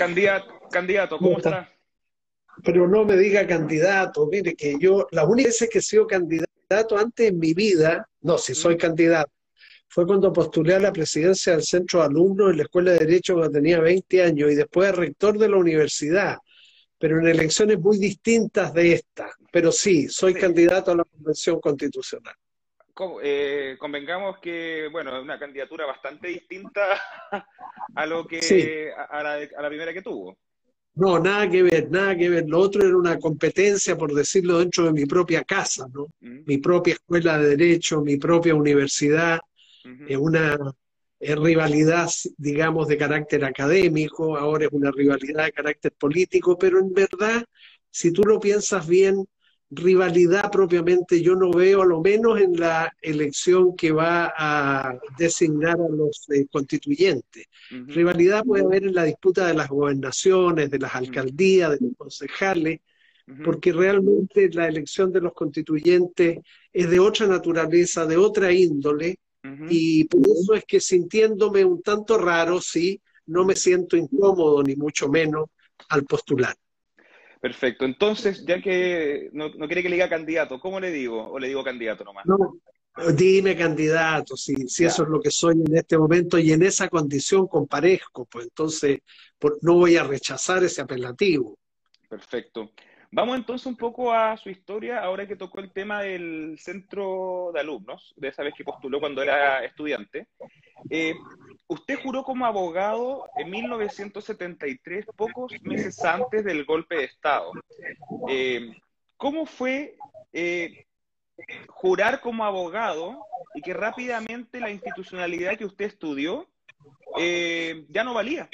Candidato, candidato ¿cómo está? Pero no me diga candidato, mire que yo, la única vez que he sido candidato antes en mi vida, no, si soy candidato, fue cuando postulé a la presidencia del centro de alumnos en la Escuela de Derecho cuando tenía 20 años y después rector de la universidad, pero en elecciones muy distintas de esta. Pero sí, soy candidato a la Convención Constitucional. Eh, convengamos que, bueno, es una candidatura bastante distinta a lo que a, la, a la primera que tuvo. No, nada que ver, nada que ver. Lo otro era una competencia, por decirlo, dentro de mi propia casa, ¿no? Mm. Mi propia escuela de derecho, mi propia universidad, es una rivalidad, digamos, de carácter académico, ahora es una rivalidad de carácter político, pero en verdad, si tú lo piensas bien, rivalidad propiamente yo no veo, a lo menos en la elección que va a designar a los eh, constituyentes. Rivalidad puede haber en la disputa de las gobernaciones, de las alcaldías, de los concejales, porque realmente la elección de los constituyentes es de otra naturaleza, de otra índole, y por eso es que sintiéndome un tanto raro, sí, no me siento incómodo, ni mucho menos, al postular. Perfecto. Entonces, ya que no, quiere que le diga candidato, ¿cómo le digo? ¿O le digo candidato nomás? No, dime candidato, si, si eso es lo que soy en este momento y en esa condición comparezco, pues entonces no voy a rechazar ese apelativo. Perfecto. Vamos entonces un poco a su historia, ahora que tocó el tema del centro de alumnos, de esa vez que postuló cuando era estudiante. Eh, usted juró como abogado en 1973, pocos meses antes del golpe de Estado. Eh, ¿Cómo fue eh, jurar como abogado y que rápidamente la institucionalidad que usted estudió ya no valía?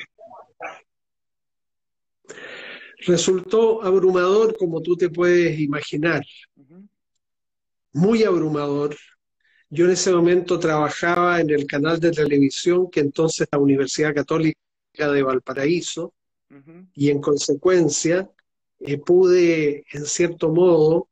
Resultó abrumador, como tú te puedes imaginar. Muy abrumador. Yo en ese momento trabajaba en el canal de televisión que entonces la Universidad Católica de Valparaíso y en consecuencia eh, pude, en cierto modo,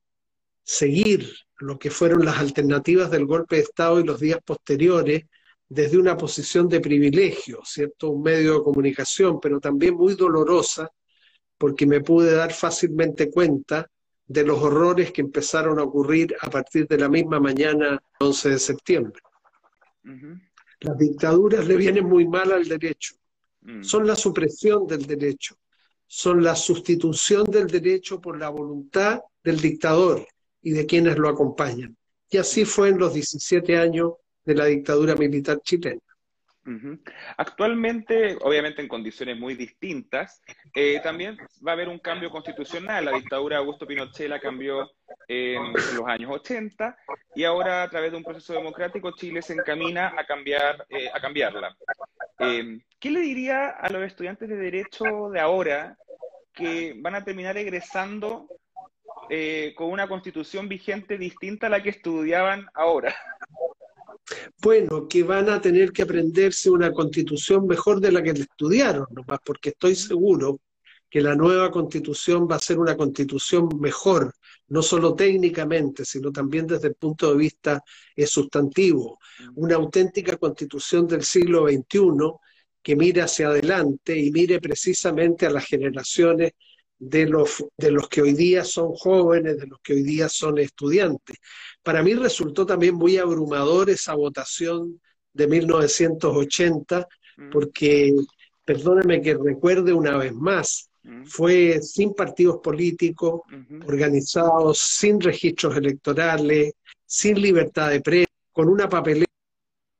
seguir lo que fueron las alternativas del golpe de Estado y los días posteriores desde una posición de privilegio, ¿cierto? Un medio de comunicación, pero también muy dolorosa, porque me pude dar fácilmente cuenta de los horrores que empezaron a ocurrir a partir de la misma mañana 11 de septiembre. Las dictaduras le vienen muy mal al derecho. Mm. Son la supresión del derecho, son la sustitución del derecho por la voluntad del dictador y de quienes lo acompañan. Y así fue en los 17 años de la dictadura militar chilena. Actualmente, obviamente en condiciones muy distintas, eh, también va a haber un cambio constitucional. La dictadura de Augusto Pinochet la cambió en los años 80 y ahora a través de un proceso democrático Chile se encamina a, cambiar, eh, a cambiarla. Em, ¿Qué le diría a los estudiantes de Derecho de ahora que van a terminar egresando eh, con una constitución vigente distinta a la que estudiaban ahora? Bueno, que van a tener que aprenderse una constitución mejor de la que estudiaron, nomás, porque estoy seguro que la nueva constitución va a ser una constitución mejor, no solo técnicamente, sino también desde el punto de vista eh, sustantivo. Una auténtica constitución del siglo XXI que mire hacia adelante y mire precisamente a las generaciones de los, de los que hoy día son jóvenes, de los que hoy día son estudiantes. Para mí resultó también muy abrumador esa votación de 1980, mm. porque, perdóneme que recuerde una vez más, mm. fue sin partidos políticos, organizados, sin registros electorales, sin libertad de prensa, con una papeleta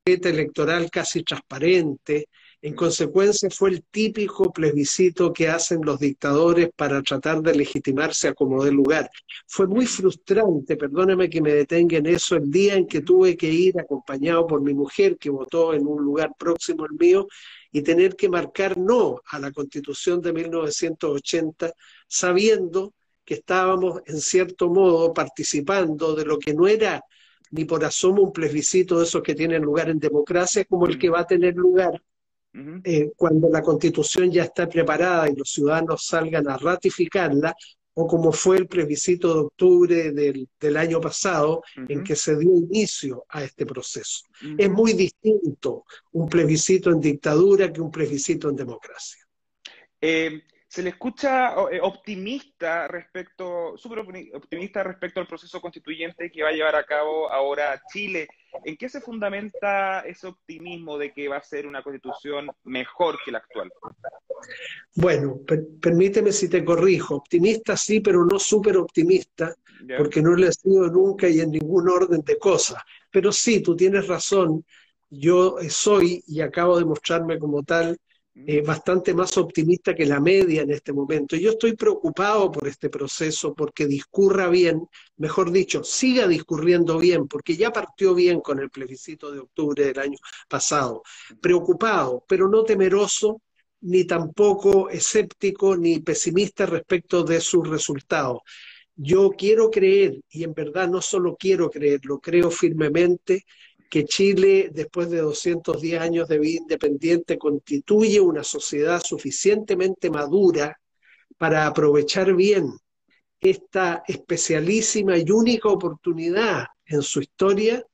electoral casi transparente, en consecuencia, fue el típico plebiscito que hacen los dictadores para tratar de legitimarse a como de lugar. Fue muy frustrante, perdóneme que me detenga en eso, el día en que tuve que ir acompañado por mi mujer, que votó en un lugar próximo al mío, y tener que marcar no a la constitución de 1980, sabiendo que estábamos en cierto modo participando de lo que no era ni por asomo un plebiscito de esos que tienen lugar en democracia como el que va a tener lugar eh, cuando la constitución ya está preparada y los ciudadanos salgan a ratificarla, o como fue el plebiscito de octubre del, año pasado, en que se dio inicio a este proceso. Es muy distinto un plebiscito en dictadura que un plebiscito en democracia. Eh, se le escucha eh, optimista respecto, súper optimista respecto al proceso constituyente que va a llevar a cabo ahora Chile. ¿En qué se fundamenta ese optimismo de que va a ser una constitución mejor que la actual? Bueno, permíteme si te corrijo. Optimista sí, pero no súper optimista, porque no le he sido nunca y en ningún orden de cosas. Pero sí, tú tienes razón. Yo soy, y acabo de mostrarme como tal, eh, bastante más optimista que la media en este momento. Yo estoy preocupado por este proceso porque discurra bien, mejor dicho, siga discurriendo bien, porque ya partió bien con el plebiscito de octubre del año pasado. Preocupado, pero no temeroso, ni tampoco escéptico ni pesimista respecto de sus resultados. Yo quiero creer, y en verdad no solo quiero creer, lo creo firmemente, que Chile, después de 210 años de vida independiente, constituye una sociedad suficientemente madura para aprovechar bien esta especialísima y única oportunidad en su historia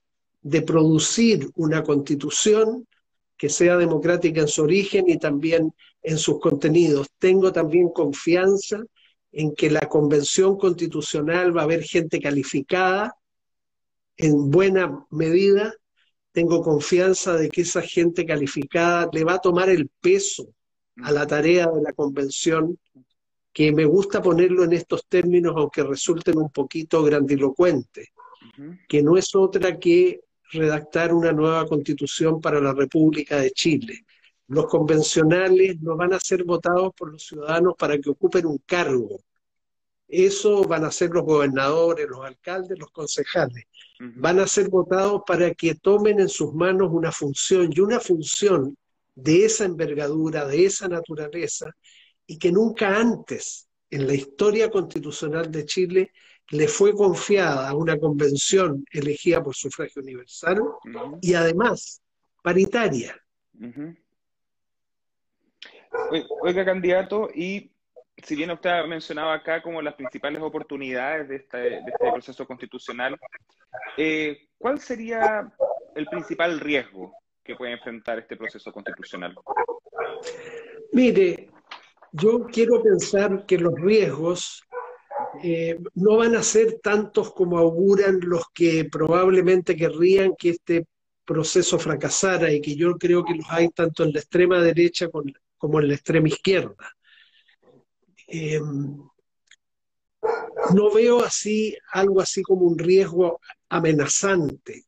de producir una constitución que sea democrática en su origen y también en sus contenidos. Tengo también confianza en que la convención constitucional va a haber gente calificada en buena medida tengo confianza de que esa gente calificada le va a tomar el peso a la tarea de la convención, que me gusta ponerlo en estos términos, aunque resulten un poquito grandilocuentes, que no es otra que redactar una nueva constitución para la República de Chile. Los convencionales no van a ser votados por los ciudadanos para que ocupen un cargo. Eso van a ser los gobernadores, los alcaldes, los concejales. Van a ser votados para que tomen en sus manos una función y una función de esa envergadura, de esa naturaleza, y que nunca antes en la historia constitucional de Chile le fue confiada a una convención elegida por sufragio universal y además paritaria. Oiga, candidato, y si bien usted ha mencionado acá como las principales oportunidades de este, este proceso constitucional, eh, ¿cuál sería el principal riesgo que puede enfrentar este proceso constitucional? Mire, yo quiero pensar que los riesgos eh, no van a ser tantos como auguran los que probablemente querrían que este proceso fracasara y que yo creo que los hay tanto en la extrema derecha como en la extrema izquierda. Eh, no veo así algo así como un riesgo amenazante,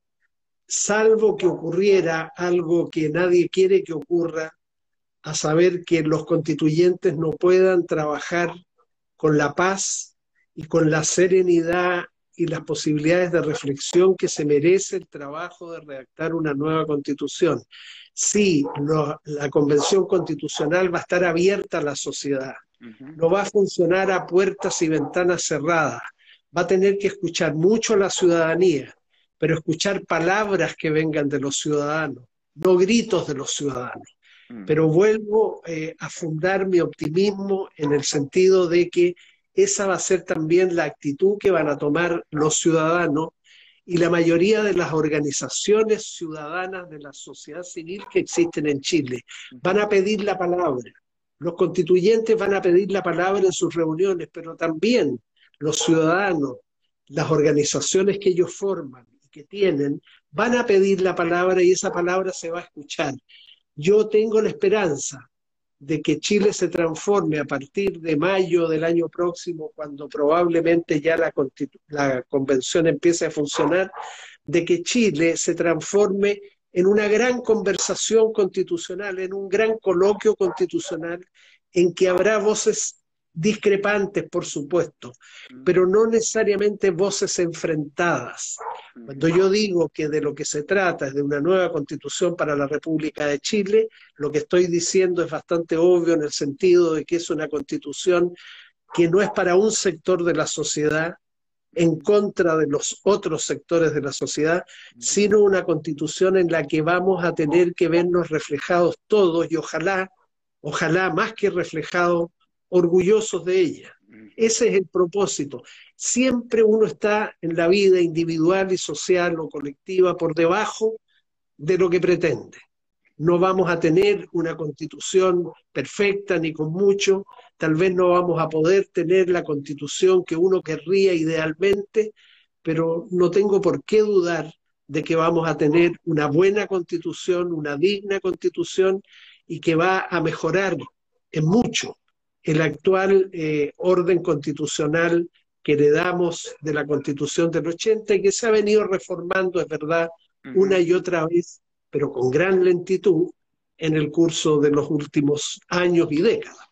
salvo que ocurriera algo que nadie quiere que ocurra, a saber que los constituyentes no puedan trabajar con la paz y con la serenidad y las posibilidades de reflexión que se merece el trabajo de redactar una nueva constitución. Sí, la convención constitucional va a estar abierta a la sociedad, no va a funcionar a puertas y ventanas cerradas, va a tener que escuchar mucho a la ciudadanía, pero escuchar palabras que vengan de los ciudadanos, no gritos de los ciudadanos. Mm. Pero vuelvo eh, a fundar mi optimismo en el sentido de que esa va a ser también la actitud que van a tomar los ciudadanos y la mayoría de las organizaciones ciudadanas de la sociedad civil que existen en Chile. Van a pedir la palabra. Los constituyentes van a pedir la palabra en sus reuniones, pero también los ciudadanos, las organizaciones que ellos forman y que tienen, van a pedir la palabra y esa palabra se va a escuchar. Yo tengo la esperanza de que Chile se transforme a partir de mayo del año próximo, cuando probablemente ya la, la convención empiece a funcionar, de que Chile se transforme en una gran conversación constitucional, en un gran coloquio constitucional, en que habrá voces discrepantes, por supuesto, mm. pero no necesariamente voces enfrentadas. Cuando yo digo que de lo que se trata es de una nueva constitución para la República de Chile, lo que estoy diciendo es bastante obvio en el sentido de que es una constitución que no es para un sector de la sociedad en contra de los otros sectores de la sociedad, mm. sino una constitución en la que vamos a tener que vernos reflejados todos y ojalá, ojalá más que reflejados, orgullosos de ella. Ese es el propósito. Siempre uno está en la vida individual y social o colectiva por debajo de lo que pretende. no vamos a tener una constitución perfecta ni con mucho, tal vez no vamos a poder tener la constitución que uno querría idealmente, pero no tengo por qué dudar de que vamos a tener una buena constitución, una digna constitución y que va a mejorar en mucho el actual eh, orden constitucional que heredamos de la constitución del 80 y que se ha venido reformando, es verdad, una y otra vez, pero con gran lentitud en el curso de los últimos años y décadas.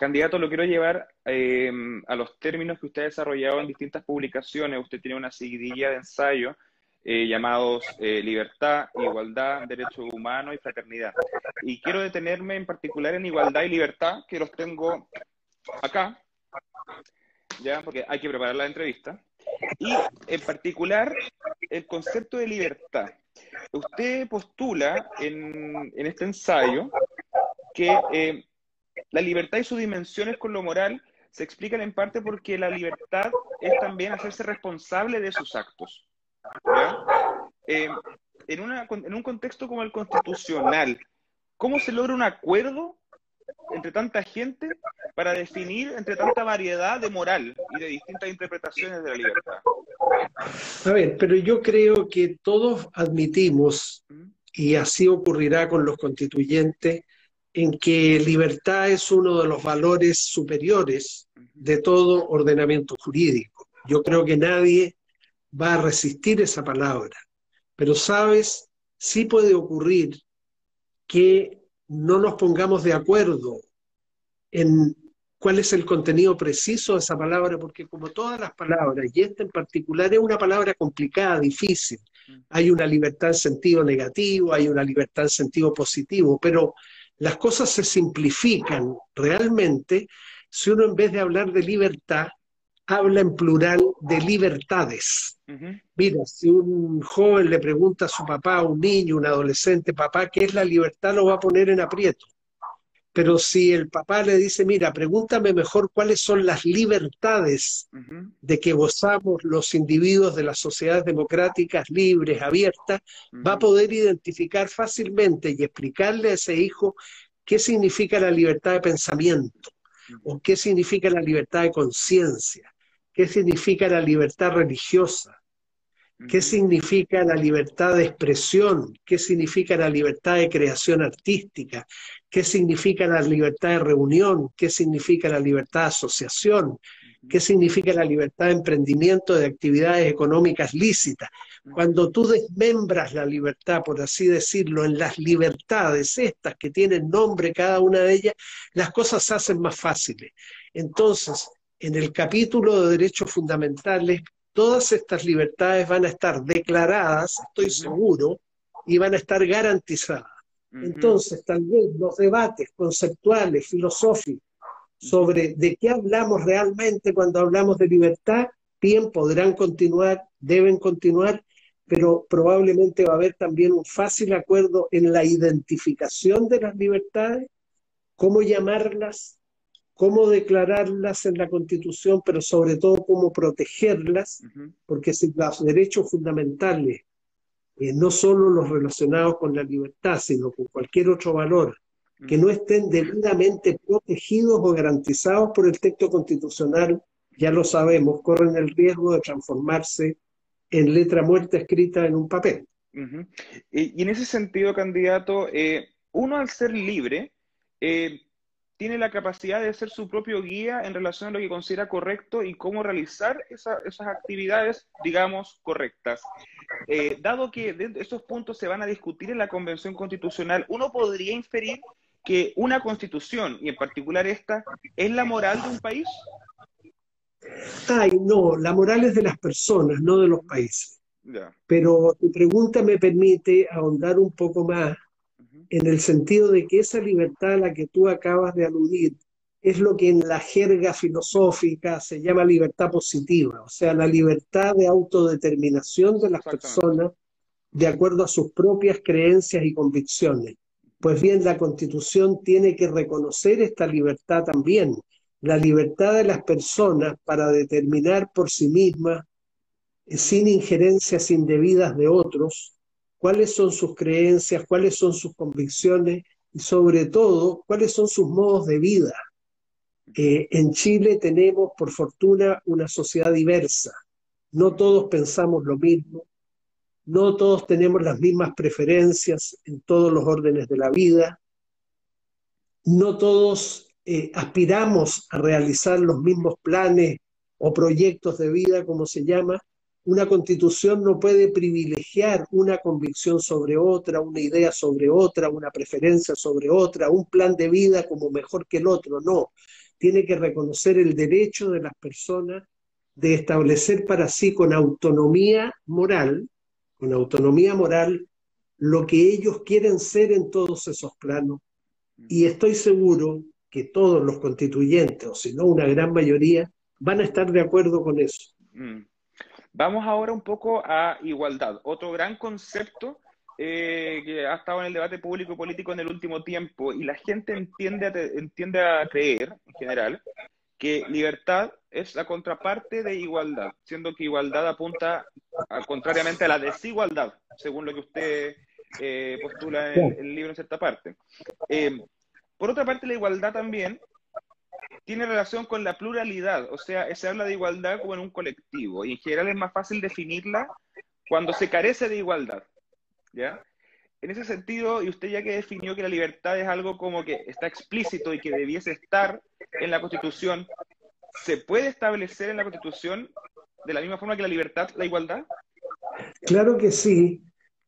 Candidato, lo quiero llevar eh, a los términos que usted ha desarrollado en distintas publicaciones. Usted tiene una seguidilla de ensayo eh, llamados eh, libertad, igualdad, derechos humanos y fraternidad. Y quiero detenerme en particular en igualdad y libertad, que los tengo acá, ya, porque hay que preparar la entrevista. Y en particular, el concepto de libertad. Usted postula en, en este ensayo que eh, la libertad y sus dimensiones con lo moral se explican en parte porque la libertad es también hacerse responsable de sus actos. Eh, en, en un contexto como el constitucional, ¿cómo se logra un acuerdo entre tanta gente para definir entre tanta variedad de moral y de distintas interpretaciones de la libertad? A ver, pero yo creo que todos admitimos, y así ocurrirá con los constituyentes, en que libertad es uno de los valores superiores de todo ordenamiento jurídico. Yo creo que nadie va a resistir esa palabra. Pero sabes, sí puede ocurrir que no nos pongamos de acuerdo en cuál es el contenido preciso de esa palabra, porque como todas las palabras, y esta en particular es una palabra complicada, difícil, hay una libertad en sentido negativo, hay una libertad en sentido positivo, pero las cosas se simplifican realmente si uno en vez de hablar de libertad, habla en plural de libertades. Mira, si un joven le pregunta a su papá, un niño, un adolescente, papá, ¿qué es la libertad? Lo va a poner en aprieto. Pero si el papá le dice, mira, pregúntame mejor cuáles son las libertades de que gozamos los individuos de las sociedades democráticas libres, abiertas, va a poder identificar fácilmente y explicarle a ese hijo qué significa la libertad de pensamiento o qué significa la libertad de conciencia qué significa la libertad religiosa, qué significa la libertad de expresión, qué significa la libertad de creación artística, qué significa la libertad de reunión, qué significa la libertad de asociación, qué significa la libertad de emprendimiento de actividades económicas lícitas. Cuando tú desmembras la libertad, por así decirlo, en las libertades estas que tienen nombre cada una de ellas, las cosas se hacen más fáciles. Entonces, en el capítulo de derechos fundamentales, todas estas libertades van a estar declaradas, estoy seguro, y van a estar garantizadas. Entonces, tal vez los debates conceptuales, filosóficos, sobre de qué hablamos realmente cuando hablamos de libertad, bien, podrán continuar, deben continuar, pero probablemente va a haber también un fácil acuerdo en la identificación de las libertades, cómo llamarlas, cómo declararlas en la Constitución, pero sobre todo cómo protegerlas, porque si los derechos fundamentales, eh, no solo los relacionados con la libertad, sino con cualquier otro valor, que no estén debidamente protegidos o garantizados por el texto constitucional, ya lo sabemos, corren el riesgo de transformarse en letra muerta escrita en un papel. y, en ese sentido, candidato, eh, uno al ser libre, eh, tiene la capacidad de ser su propio guía en relación a lo que considera correcto y cómo realizar esas actividades, digamos, correctas. Eh, dado que estos puntos se van a discutir en la Convención Constitucional, uno podría inferir que una constitución, y en particular esta, es la moral de un país. Ay, no, la moral es de las personas, no de los países. Pero tu pregunta me permite ahondar un poco más en el sentido de que esa libertad a la que tú acabas de aludir es lo que en la jerga filosófica se llama libertad positiva, o sea, la libertad de autodeterminación de las personas de acuerdo a sus propias creencias y convicciones. Pues bien, la Constitución tiene que reconocer esta libertad también, la libertad de las personas para determinar por sí mismas, sin injerencias indebidas de otros, cuáles son sus creencias, cuáles son sus convicciones y sobre todo cuáles son sus modos de vida. Eh, en Chile tenemos, por fortuna, una sociedad diversa. No todos pensamos lo mismo, no todos tenemos las mismas preferencias en todos los órdenes de la vida, no todos eh, aspiramos a realizar los mismos planes o proyectos de vida, como se llama, una constitución no puede privilegiar una convicción sobre otra, una idea sobre otra, una preferencia sobre otra, un plan de vida como mejor que el otro, no. Tiene que reconocer el derecho de las personas de establecer para sí con autonomía moral, con autonomía moral, lo que ellos quieren ser en todos esos planos. Y estoy seguro que todos los constituyentes, o si no una gran mayoría, van a estar de acuerdo con eso. Vamos ahora un poco a igualdad, otro gran concepto eh, que ha estado en el debate público y político en el último tiempo y la gente entiende a, entiende a creer, en general, que libertad es la contraparte de igualdad, siendo que igualdad apunta contrariamente a la desigualdad, según lo que usted eh, postula en, el libro en cierta parte. Eh, por otra parte, la igualdad también tiene relación con la pluralidad, o sea, se habla de igualdad como en un colectivo, y en general es más fácil definirla cuando se carece de igualdad, ¿ya? En ese sentido, y usted ya que definió que la libertad es algo como que está explícito y que debiese estar en la Constitución, ¿se puede establecer en la Constitución de la misma forma que la libertad, la igualdad? Claro que sí,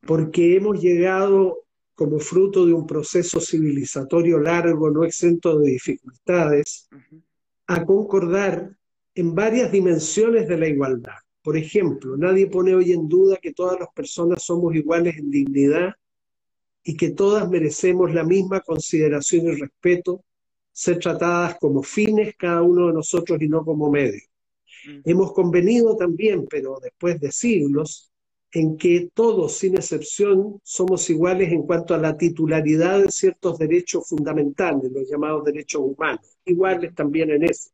porque hemos llegado como fruto de un proceso civilizatorio largo, no exento de dificultades, a concordar en varias dimensiones de la igualdad. Por ejemplo, nadie pone hoy en duda que todas las personas somos iguales en dignidad y que todas merecemos la misma consideración y respeto, ser tratadas como fines cada uno de nosotros y no como medios. Hemos convenido también, pero después de siglos, en que todos, sin excepción, somos iguales en cuanto a la titularidad de ciertos derechos fundamentales, los llamados derechos humanos, iguales también en eso.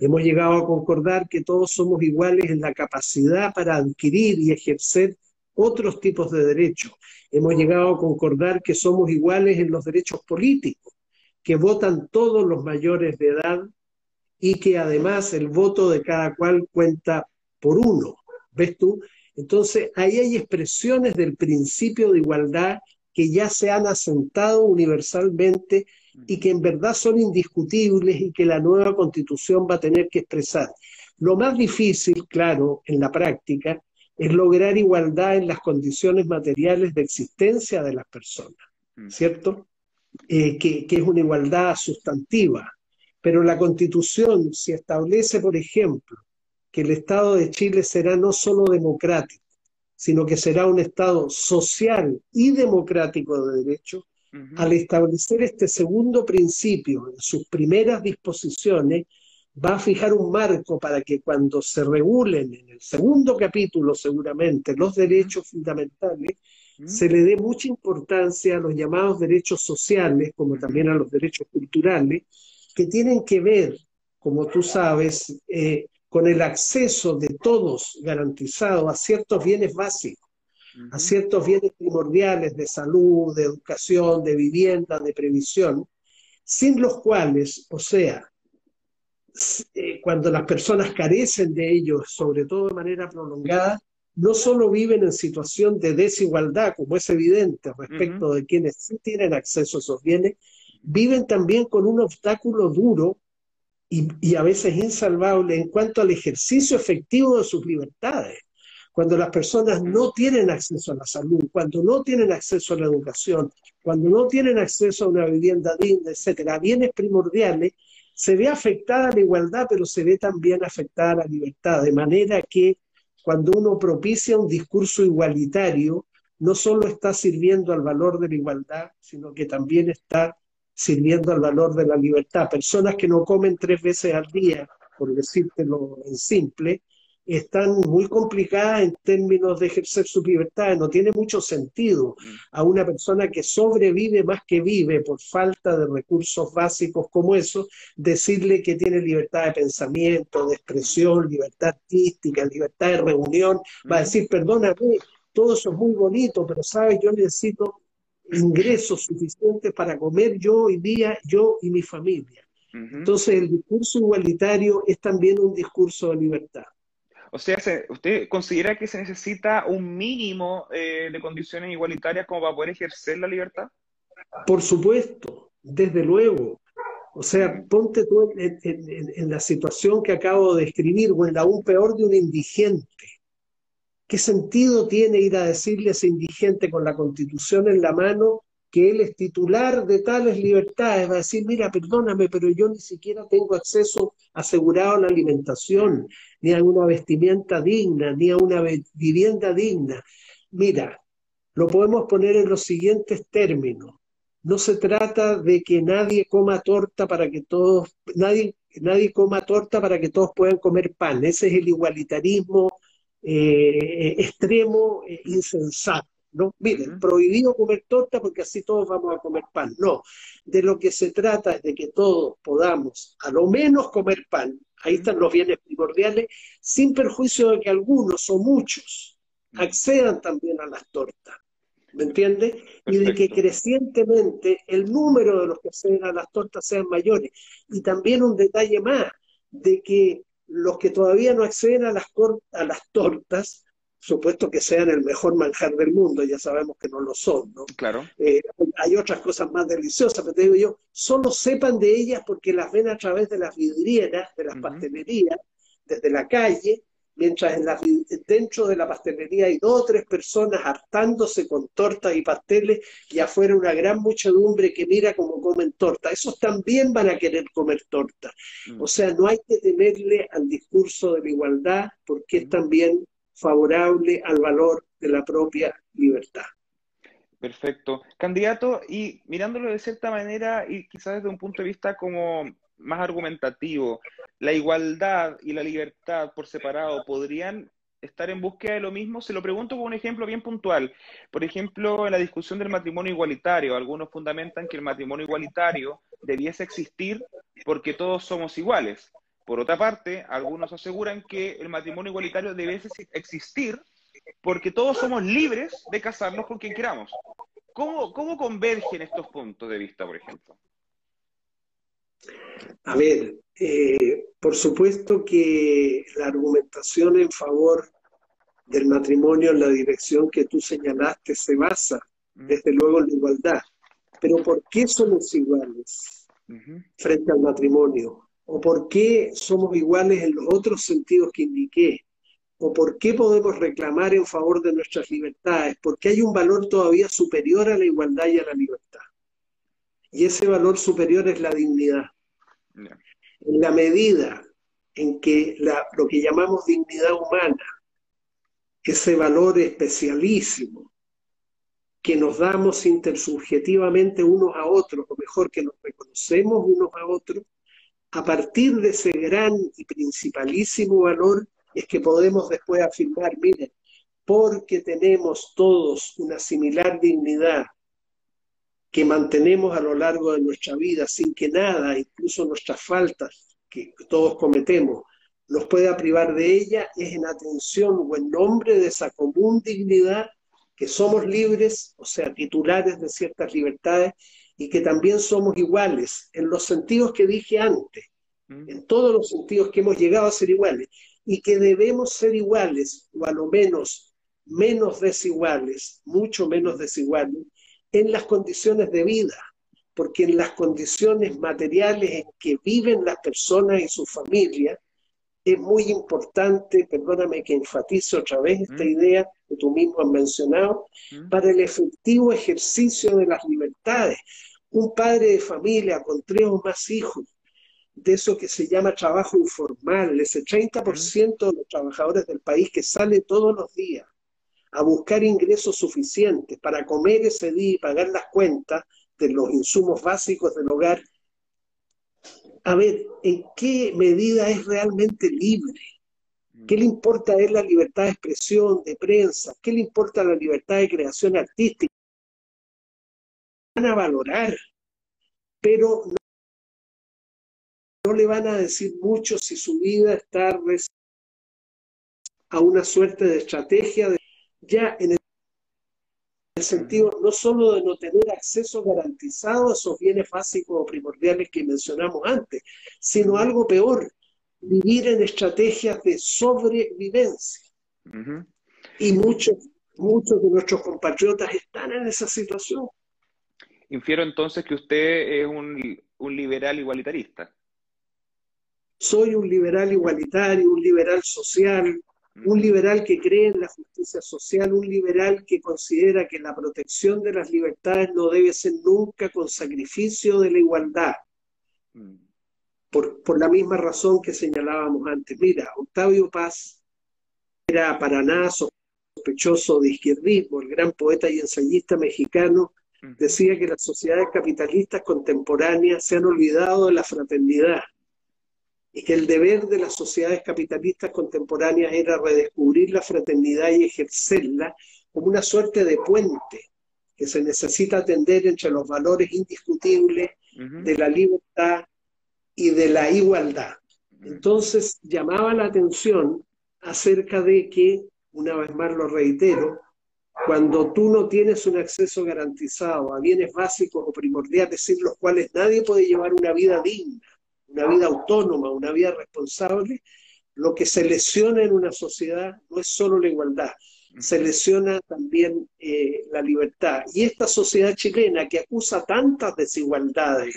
Hemos llegado a concordar que todos somos iguales en la capacidad para adquirir y ejercer otros tipos de derechos. Hemos llegado a concordar que somos iguales en los derechos políticos, que votan todos los mayores de edad y que además el voto de cada cual cuenta por uno. ¿Ves tú? Entonces, ahí hay expresiones del principio de igualdad que ya se han asentado universalmente y que en verdad son indiscutibles y que la nueva constitución va a tener que expresar. Lo más difícil, claro, en la práctica, es lograr igualdad en las condiciones materiales de existencia de las personas, mm. ¿cierto? Eh, que, que es una igualdad sustantiva. Pero la constitución, si establece, por ejemplo, que el Estado de Chile será no solo democrático, sino que será un Estado social y democrático de derecho, al establecer este segundo principio en sus primeras disposiciones, va a fijar un marco para que cuando se regulen en el segundo capítulo seguramente los derechos fundamentales, se le dé mucha importancia a los llamados derechos sociales, como también a los derechos culturales, que tienen que ver, como tú sabes, eh, con el acceso de todos garantizado a ciertos bienes básicos, a ciertos bienes primordiales de salud, de educación, de vivienda, de previsión, sin los cuales, o sea, eh, cuando las personas carecen de ellos, sobre todo de manera prolongada, no solo viven en situación de desigualdad, como es evidente respecto de quienes sí tienen acceso a esos bienes, viven también con un obstáculo duro y, a veces insalvable en cuanto al ejercicio efectivo de sus libertades. Cuando las personas no tienen acceso a la salud, cuando no tienen acceso a la educación, cuando no tienen acceso a una vivienda digna, etcétera, bienes primordiales, se ve afectada la igualdad, pero se ve también afectada la libertad. De manera que cuando uno propicia un discurso igualitario, no solo está sirviendo al valor de la igualdad, sino que también está sirviendo al valor de la libertad. Personas que no comen tres veces al día, por decírtelo en simple, están muy complicadas en términos de ejercer sus libertades. No tiene mucho sentido a una persona que sobrevive más que vive por falta de recursos básicos como eso, decirle que tiene libertad de pensamiento, de expresión, libertad artística, libertad de reunión. Va a decir, perdóname, todo eso es muy bonito, pero sabes, yo necesito ingresos suficientes para comer yo hoy día, yo y mi familia. Entonces el discurso igualitario es también un discurso de libertad. O sea, ¿usted considera que se necesita un mínimo eh, de condiciones igualitarias como para poder ejercer la libertad? Por supuesto, desde luego. O sea, ponte tú en, la situación que acabo de escribir, o en la aún peor de un indigente. ¿Qué sentido tiene ir a decirle a ese indigente con la constitución en la mano que él es titular de tales libertades? Va a decir, mira, perdóname, pero yo ni siquiera tengo acceso asegurado a la alimentación, ni a una vestimenta digna, ni a una vivienda digna. Mira, lo podemos poner en los siguientes términos no se trata de que nadie coma torta para que todos, nadie, nadie coma torta para que todos puedan comer pan. Ese es el igualitarismo eh, extremo, e insensato. ¿no? Miren, prohibido comer torta porque así todos vamos a comer pan. No, de lo que se trata es de que todos podamos a lo menos comer pan. Ahí están los bienes primordiales, sin perjuicio de que algunos o muchos accedan también a las tortas. ¿me entiendes? Y de que crecientemente el número de los que acceden a las tortas sean mayores. Y también un detalle más, de que los que todavía no acceden a las, a las tortas, supuesto que sean el mejor manjar del mundo, ya sabemos que no lo son, ¿no? Claro. Eh, hay otras cosas más deliciosas, pero te digo yo, solo sepan de ellas porque las ven a través de las vidrieras, de las pastelerías, desde la calle, mientras en la, dentro de la pastelería hay dos o tres personas hartándose con tortas y pasteles y afuera una gran muchedumbre que mira cómo comen torta. Esos también van a querer comer torta. Mm. O sea, no hay que temerle al discurso de la igualdad porque es mm. también favorable al valor de la propia libertad. Perfecto. Candidato, y mirándolo de cierta manera y quizás desde un punto de vista como más argumentativo, la igualdad y la libertad por separado podrían estar en búsqueda de lo mismo? Se lo pregunto con un ejemplo bien puntual. Por ejemplo, en la discusión del matrimonio igualitario, algunos fundamentan que el matrimonio igualitario debiese existir porque todos somos iguales. Por otra parte, algunos aseguran que el matrimonio igualitario debiese existir porque todos somos libres de casarnos con quien queramos. ¿Cómo, cómo convergen estos puntos de vista, por ejemplo? A ver, eh, por supuesto que la argumentación en favor del matrimonio en la dirección que tú señalaste se basa, desde luego, en la igualdad. Pero ¿por qué somos iguales frente al matrimonio? ¿O por qué somos iguales en los otros sentidos que indiqué? ¿O por qué podemos reclamar en favor de nuestras libertades? Porque hay un valor todavía superior a la igualdad y a la libertad. Y ese valor superior es la dignidad. En la medida en que lo que llamamos dignidad humana, ese valor especialísimo que nos damos intersubjetivamente unos a otros, o mejor que nos reconocemos unos a otros, a partir de ese gran y principalísimo valor es que podemos después afirmar, miren, porque tenemos todos una similar dignidad, que mantenemos a lo largo de nuestra vida sin que nada, incluso nuestras faltas que todos cometemos, nos pueda privar de ella, es en atención o en nombre de esa común dignidad que somos libres, o sea, titulares de ciertas libertades, y que también somos iguales en los sentidos que dije antes, mm. en todos los sentidos que hemos llegado a ser iguales, y que debemos ser iguales, o a lo menos menos desiguales, mucho menos desiguales, en las condiciones de vida, porque en las condiciones materiales en que viven las personas y su familia, es muy importante, perdóname que enfatice otra vez esta mm. idea que tú mismo has mencionado, mm. para el efectivo ejercicio de las libertades. Un padre de familia con tres o más hijos, de eso que se llama trabajo informal, ese 30% de los trabajadores del país que sale todos los días a buscar ingresos suficientes para comer ese día y pagar las cuentas de los insumos básicos del hogar, a ver, ¿en qué medida es realmente libre? ¿Qué le importa a él la libertad de expresión, de prensa? ¿Qué le importa la libertad de creación artística? Van a valorar, pero no, no le van a decir mucho si su vida está a una suerte de estrategia de ya en el sentido no solo de no tener acceso garantizado a esos bienes básicos o primordiales que mencionamos antes, sino algo peor, vivir en estrategias de sobrevivencia. Y muchos, muchos de nuestros compatriotas están en esa situación. Infiero entonces que usted es un, un liberal igualitarista. Soy un liberal igualitario, un liberal social, un liberal que cree en la justicia social, un liberal que considera que la protección de las libertades no debe ser nunca con sacrificio de la igualdad. Mm. Por, por la misma razón que señalábamos antes. Mira, Octavio Paz era para nada sospechoso de izquierdismo, el gran poeta y ensayista mexicano decía que las sociedades capitalistas contemporáneas se han olvidado de la fraternidad y que el deber de las sociedades capitalistas contemporáneas era redescubrir la fraternidad y ejercerla como una suerte de puente que se necesita atender entre los valores indiscutibles de la libertad y de la igualdad. Entonces llamaba la atención acerca de que, una vez más lo reitero, cuando tú no tienes un acceso garantizado a bienes básicos o primordiales sin los cuales nadie puede llevar una vida digna, una vida autónoma, una vida responsable, lo que se lesiona en una sociedad no es solo la igualdad, se lesiona también eh, la libertad. Y esta sociedad chilena que acusa tantas desigualdades,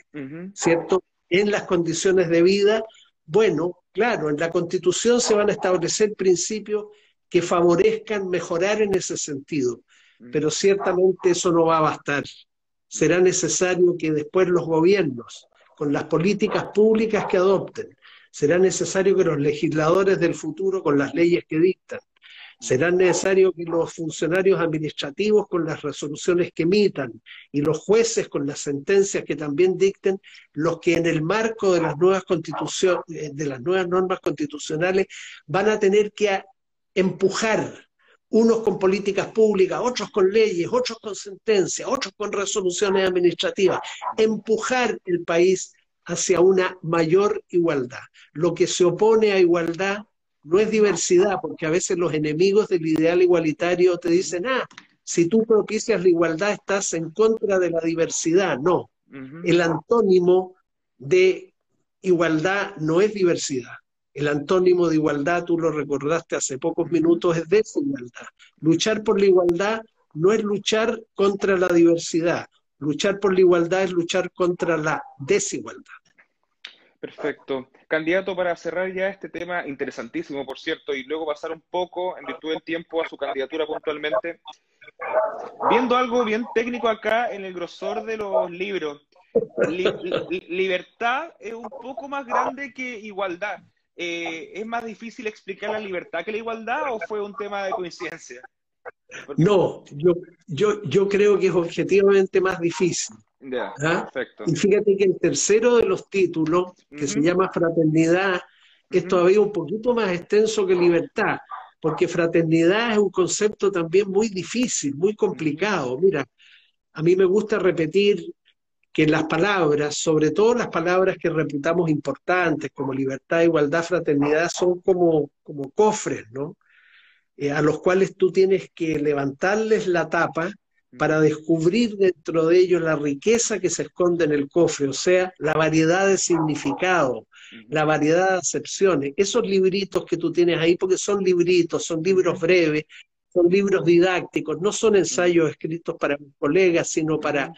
¿cierto? En las condiciones de vida, bueno, claro, en la constitución se van a establecer principios que favorezcan mejorar en ese sentido, pero ciertamente eso no va a bastar. Será necesario que después los gobiernos con las políticas públicas que adopten. Será necesario que los legisladores del futuro, con las leyes que dictan, será necesario que los funcionarios administrativos con las resoluciones que emitan y los jueces con las sentencias que también dicten, los que en el marco de las nuevas constituciones, eh, de las nuevas normas constitucionales van a tener que empujar unos con políticas públicas, otros con leyes, otros con sentencias, otros con resoluciones administrativas, empujar el país hacia una mayor igualdad. Lo que se opone a igualdad no es diversidad, porque a veces los enemigos del ideal igualitario te dicen, ah, si tú propicias la igualdad estás en contra de la diversidad. No, el antónimo de igualdad no es diversidad. El antónimo de igualdad, tú lo recordaste hace pocos minutos, es desigualdad. Luchar por la igualdad no es luchar contra la diversidad. Luchar por la igualdad es luchar contra la desigualdad. Perfecto. Candidato, para cerrar ya este tema interesantísimo, por cierto, y luego pasar un poco, en virtud del tiempo, a su candidatura puntualmente. Viendo algo bien técnico acá en el grosor de los libros, libertad es un poco más grande que igualdad. Eh, ¿es más difícil explicar la libertad que la igualdad o fue un tema de coincidencia? No, yo, yo, yo creo que es objetivamente más difícil. ¿Ah? perfecto. Y fíjate que el tercero de los títulos, que se llama Fraternidad, es todavía un poquito más extenso que libertad, porque fraternidad es un concepto también muy difícil, muy complicado. Mira, a mí me gusta repetir que las palabras, sobre todo las palabras que reputamos importantes, como libertad, igualdad, fraternidad, son como, como cofres, ¿no? Eh, a los cuales tú tienes que levantarles la tapa para descubrir dentro de ellos la riqueza que se esconde en el cofre, o sea, la variedad de significado, la variedad de acepciones. Esos libritos que tú tienes ahí, porque son libritos, son libros breves, son libros didácticos, no son ensayos escritos para mis colegas, sino para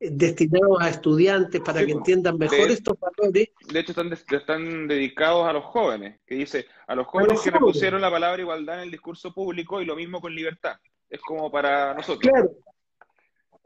destinados a estudiantes para que entiendan mejor estos valores. De hecho, están, están dedicados a los jóvenes, que dice, a los jóvenes que repusieron la palabra igualdad en el discurso público y lo mismo con libertad. Es como para nosotros. Claro.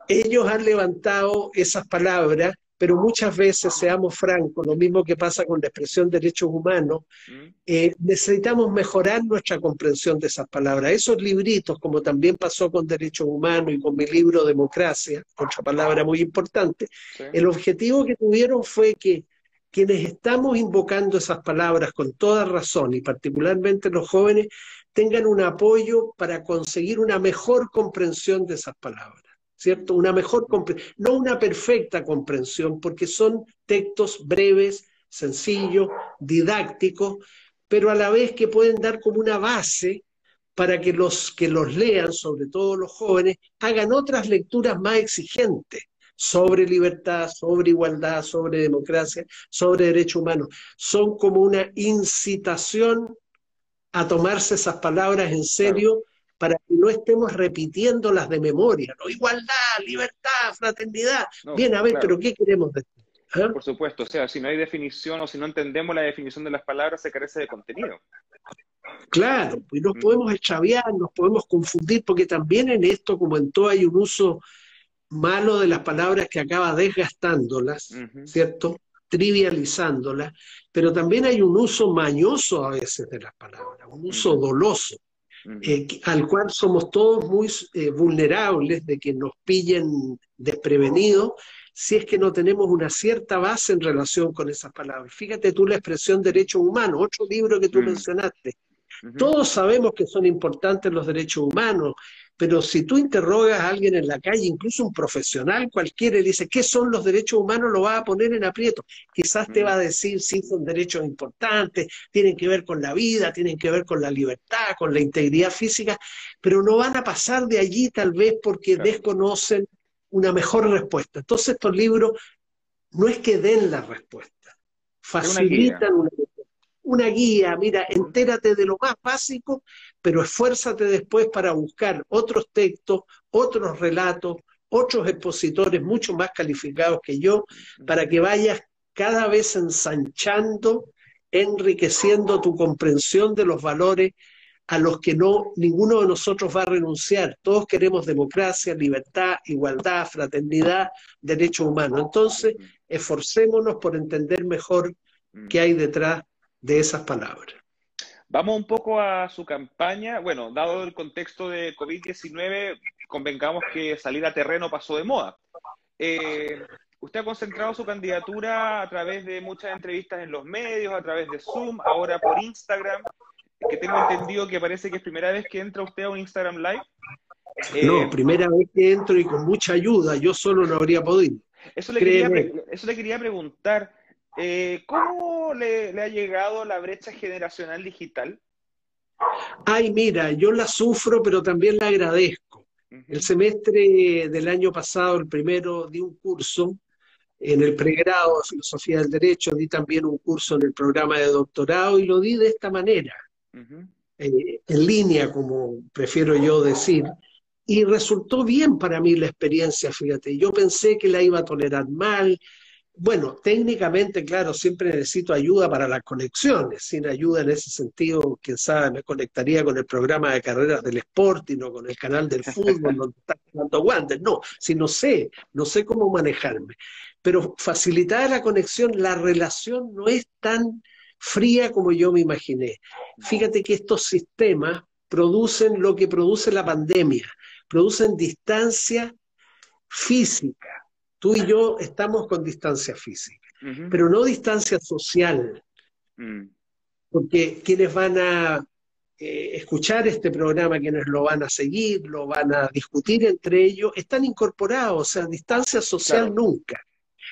Ellos han levantado esas palabras pero muchas veces, seamos francos, lo mismo que pasa con la expresión derechos humanos, mm. eh, necesitamos mejorar nuestra comprensión de esas palabras. Esos libritos, como también pasó con derechos humanos y con mi libro Democracia, otra palabra muy importante, el objetivo que tuvieron fue que quienes estamos invocando esas palabras con toda razón, y particularmente los jóvenes, tengan un apoyo para conseguir una mejor comprensión de esas palabras. ¿Cierto? Una mejor no una perfecta comprensión, porque son textos breves, sencillos, didácticos, pero a la vez que pueden dar como una base para que los que los lean, sobre todo los jóvenes, hagan otras lecturas más exigentes sobre libertad, sobre igualdad, sobre democracia, sobre derechos humanos. Son como una incitación a tomarse esas palabras en serio para que no estemos repitiéndolas de memoria, ¿no? Igualdad, libertad, fraternidad. Bien, a ver, pero ¿qué queremos decir? ¿Ah? Por supuesto, o sea, si no hay definición o si no entendemos la definición de las palabras, se carece de contenido. Claro, pues nos podemos extraviar, nos podemos confundir, porque también en esto, como en todo, hay un uso malo de las palabras que acaba desgastándolas, ¿cierto? Trivializándolas, pero también hay un uso mañoso a veces de las palabras, un uso doloso, eh, al cual somos todos muy eh, vulnerables de que nos pillen desprevenidos si es que no tenemos una cierta base en relación con esas palabras. Fíjate tú la expresión derechos humanos, otro libro que tú mm. mencionaste. Todos sabemos que son importantes los derechos humanos, pero si tú interrogas a alguien en la calle, incluso un profesional cualquiera, y dice, ¿qué son los derechos humanos? Lo va a poner en aprieto. Quizás te mm. va a decir, sí, son derechos importantes, tienen que ver con la vida, tienen que ver con la libertad, con la integridad física, pero no van a pasar de allí tal vez porque desconocen una mejor respuesta. Entonces estos libros no es que den la respuesta, facilitan una guía. mira, entérate de lo más básico, pero esfuérzate después para buscar otros textos, otros relatos, otros expositores mucho más calificados que yo, para que vayas cada vez ensanchando, enriqueciendo tu comprensión de los valores a los que no ninguno de nosotros va a renunciar. Todos queremos democracia, libertad, igualdad, fraternidad, derechos humanos. Entonces, esforcémonos por entender mejor mm. qué hay detrás de esas palabras. Vamos un poco a su campaña. Bueno, dado el contexto de COVID-19, convengamos que salir a terreno pasó de moda. Eh, usted ha concentrado su candidatura a través de muchas entrevistas en los medios, a través de Zoom, ahora por Instagram que tengo entendido que parece que es primera vez que entra usted a un Instagram Live. no, eh, primera vez que entro y con mucha ayuda, yo solo no habría podido. Eso le, quería, eso le quería, preguntar, eh, ¿cómo le, ha llegado la brecha generacional digital? Ay, mira, yo la sufro, pero también la agradezco. El semestre del año pasado, el primero, di un curso en el pregrado de Filosofía del Derecho, di también un curso en el programa de doctorado y lo di de esta manera. Eh, en línea, como prefiero yo decir, y resultó bien para mí la experiencia, fíjate. Yo pensé que la iba a tolerar mal. Bueno, técnicamente, claro, siempre necesito ayuda para las conexiones. Sin ayuda en ese sentido, quién sabe, me conectaría con el programa de carreras del Sporting o con el canal del fútbol donde está jugando guantes. No, si no sé, no sé cómo manejarme. Pero facilitar la conexión, la relación no es tan fría como yo me imaginé. Fíjate que estos sistemas producen lo que produce la pandemia, producen distancia física. Tú y yo estamos con distancia física, pero no distancia social. Mm. Porque quienes van a eh, escuchar este programa, quienes lo van a seguir, lo van a discutir entre ellos, están incorporados, o sea, distancia social nunca.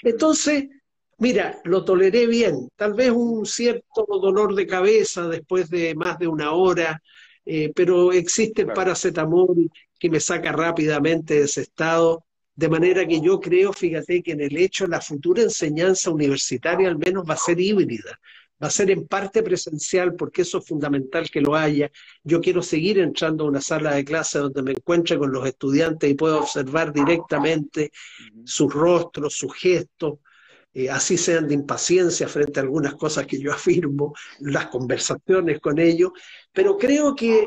Entonces, Mira, lo toleré bien, tal vez un cierto dolor de cabeza después de más de una hora, eh, pero existe el paracetamol que me saca rápidamente de ese estado, de manera que yo creo, fíjate, que en el hecho la futura enseñanza universitaria al menos va a ser híbrida, va a ser en parte presencial, porque eso es fundamental que lo haya. Yo quiero seguir entrando a una sala de clase donde me encuentre con los estudiantes y pueda observar directamente sus rostros, sus gestos, eh, así sean de impaciencia frente a algunas cosas que yo afirmo, las conversaciones con ellos, pero creo que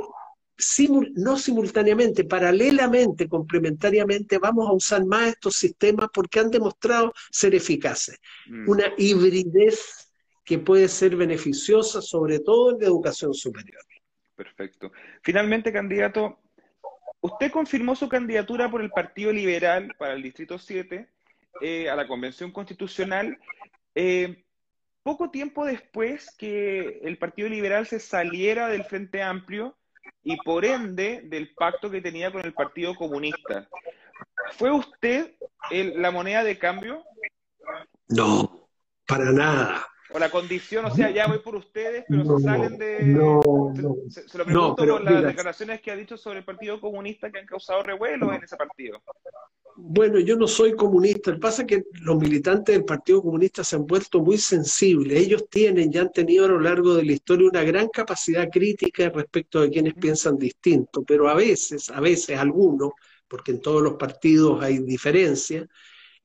no simultáneamente, paralelamente, complementariamente, vamos a usar más estos sistemas porque han demostrado ser eficaces. Mm. Una hibridez que puede ser beneficiosa, sobre todo en la educación superior. Perfecto. Finalmente, candidato, usted confirmó su candidatura por el Partido Liberal para el Distrito 7 eh, a la Convención Constitucional eh, poco tiempo después que el Partido Liberal se saliera del Frente Amplio y por ende del pacto que tenía con el Partido Comunista. ¿Fue usted la moneda de cambio? No, para nada. o la condición, o sea, ya voy por ustedes, pero No, se salen de... no, se, no. se- se lo pregunto pero por las mira. declaraciones que ha dicho sobre el Partido Comunista que han causado revuelo en ese partido. Bueno, yo no soy comunista. Lo que pasa es que los militantes del Partido Comunista se han vuelto muy sensibles. Ellos tienen y han tenido a lo largo de la historia una gran capacidad crítica respecto de quienes piensan distinto, pero a veces, a veces algunos, porque en todos los partidos hay diferencias,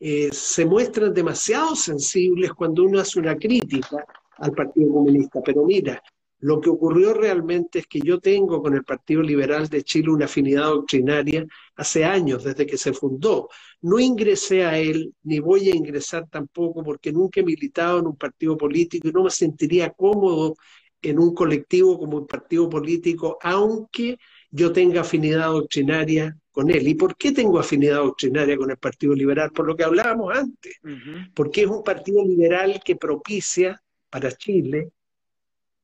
eh, se muestran demasiado sensibles cuando uno hace una crítica al Partido Comunista. Pero mira, lo que ocurrió realmente es que yo tengo con el Partido Liberal de Chile una afinidad doctrinaria hace años, desde que se fundó. No ingresé a él, ni voy a ingresar tampoco, porque nunca he militado en un partido político y no me sentiría cómodo en un colectivo como un partido político, aunque yo tenga afinidad doctrinaria con él. ¿Y por qué tengo afinidad doctrinaria con el Partido Liberal? Por lo que hablábamos antes, porque es un partido liberal que propicia para Chile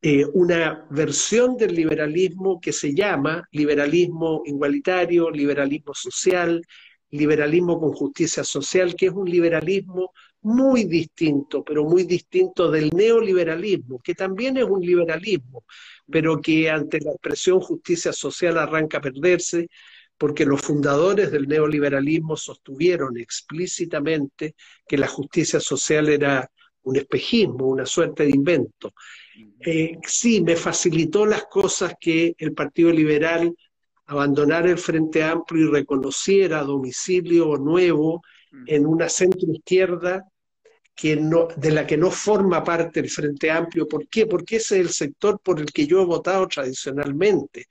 eh, una versión del liberalismo que se llama liberalismo igualitario, liberalismo social, liberalismo con justicia social, que es un liberalismo muy distinto, pero muy distinto del neoliberalismo, que también es un liberalismo, pero que ante la expresión justicia social arranca a perderse, porque los fundadores del neoliberalismo sostuvieron explícitamente que la justicia social era un espejismo, una suerte de invento. Eh, sí, me facilitó las cosas que el Partido Liberal abandonara el Frente Amplio y reconociera domicilio nuevo en una centro izquierda que no, de la que no forma parte el Frente Amplio. ¿Por qué? Porque ese es el sector por el que yo he votado tradicionalmente.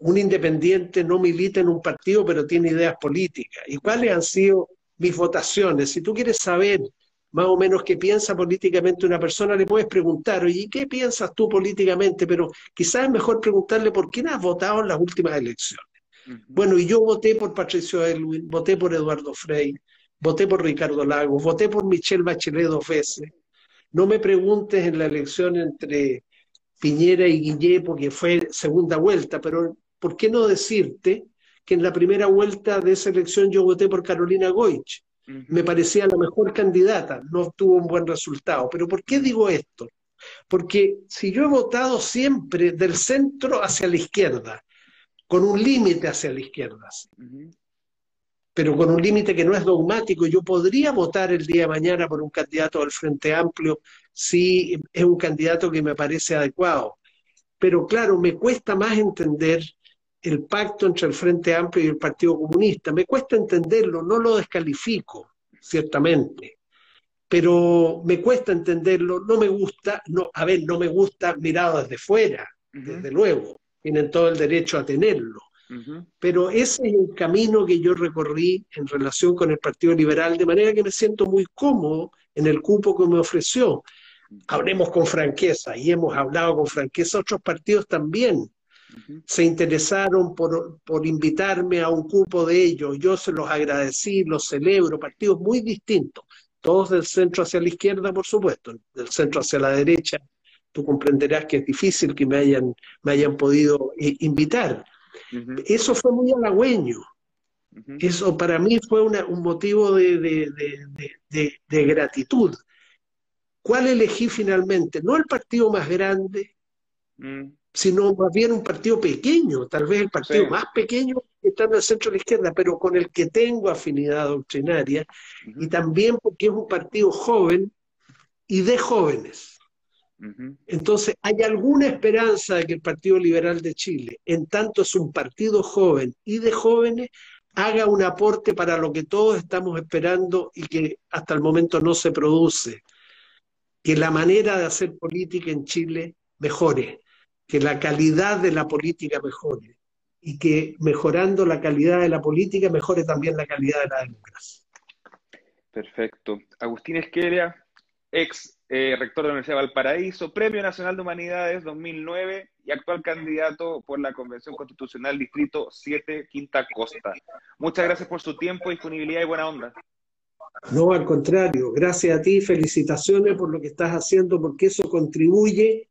Un independiente no milita en un partido, pero tiene ideas políticas. ¿Y cuáles han sido mis votaciones? Si tú quieres saber más o menos qué piensa políticamente una persona, le puedes preguntar, oye, ¿qué piensas tú políticamente? Pero quizás es mejor preguntarle por quién has votado en las últimas elecciones. Bueno, y yo voté por Patricio Elwin, voté por Eduardo Frei, voté por Ricardo Lagos, voté por Michelle Bachelet dos veces. No me preguntes en la elección entre Piñera y Guillé, porque fue segunda vuelta, pero ¿por qué no decirte que en la primera vuelta de esa elección yo voté por Carolina Goich? Me parecía la mejor candidata, no tuvo un buen resultado. Pero ¿por qué digo esto? Porque si yo he votado siempre del centro hacia la izquierda, con un límite hacia la izquierda, pero con un límite que no es dogmático, yo podría votar el día de mañana por un candidato del Frente Amplio si es un candidato que me parece adecuado. Pero claro, me cuesta más entender el pacto entre el Frente Amplio y el Partido Comunista. Me cuesta entenderlo, no lo descalifico, ciertamente, pero me cuesta entenderlo, no me gusta, no, a ver, no me gusta mirado desde fuera, uh -huh. desde luego, tienen todo el derecho a tenerlo. Uh -huh. Pero ese es el camino que yo recorrí en relación con el Partido Liberal, de manera que me siento muy cómodo en el cupo que me ofreció. Hablemos con franqueza, y hemos hablado con franqueza, otros partidos también se interesaron por, por, invitarme a un cupo de ellos. Yo se los agradecí, los celebro, partidos muy distintos, todos del centro hacia la izquierda, por supuesto, del centro hacia la derecha. Tú comprenderás que es difícil que me hayan, me hayan podido eh, invitar. Uh -huh. Eso fue muy halagüeño. Uh -huh. Eso para mí fue una, un motivo de, de, de, de, gratitud. ¿Cuál elegí finalmente? No el partido más grande, mm sino más bien un partido pequeño, tal vez el partido sí. más pequeño que está en el centro de la izquierda, pero con el que tengo afinidad doctrinaria, uh -huh. y también porque es un partido joven y de jóvenes. Uh -huh. Entonces, hay alguna esperanza de que el Partido Liberal de Chile, en tanto es un partido joven y de jóvenes, haga un aporte para lo que todos estamos esperando y que hasta el momento no se produce, que la manera de hacer política en Chile mejore que la calidad de la política mejore y que mejorando la calidad de la política mejore también la calidad de la democracia. Perfecto. Agustín Esqueria, ex eh, rector de la Universidad de Valparaíso, Premio Nacional de Humanidades 2009 y actual candidato por la Convención Constitucional Distrito 7, Quinta Costa. Muchas gracias por su tiempo, disponibilidad y buena onda. No, al contrario, gracias a ti, felicitaciones por lo que estás haciendo, porque eso contribuye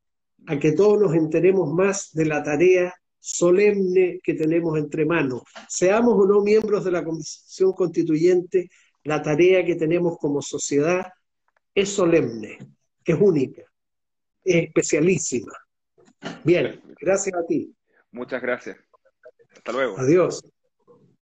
a que todos nos enteremos más de la tarea solemne que tenemos entre manos. Seamos o no miembros de la Comisión Constituyente, la tarea que tenemos como sociedad es solemne. es única, es especialísima. Bien, gracias a ti. Muchas gracias. Hasta luego. Adiós.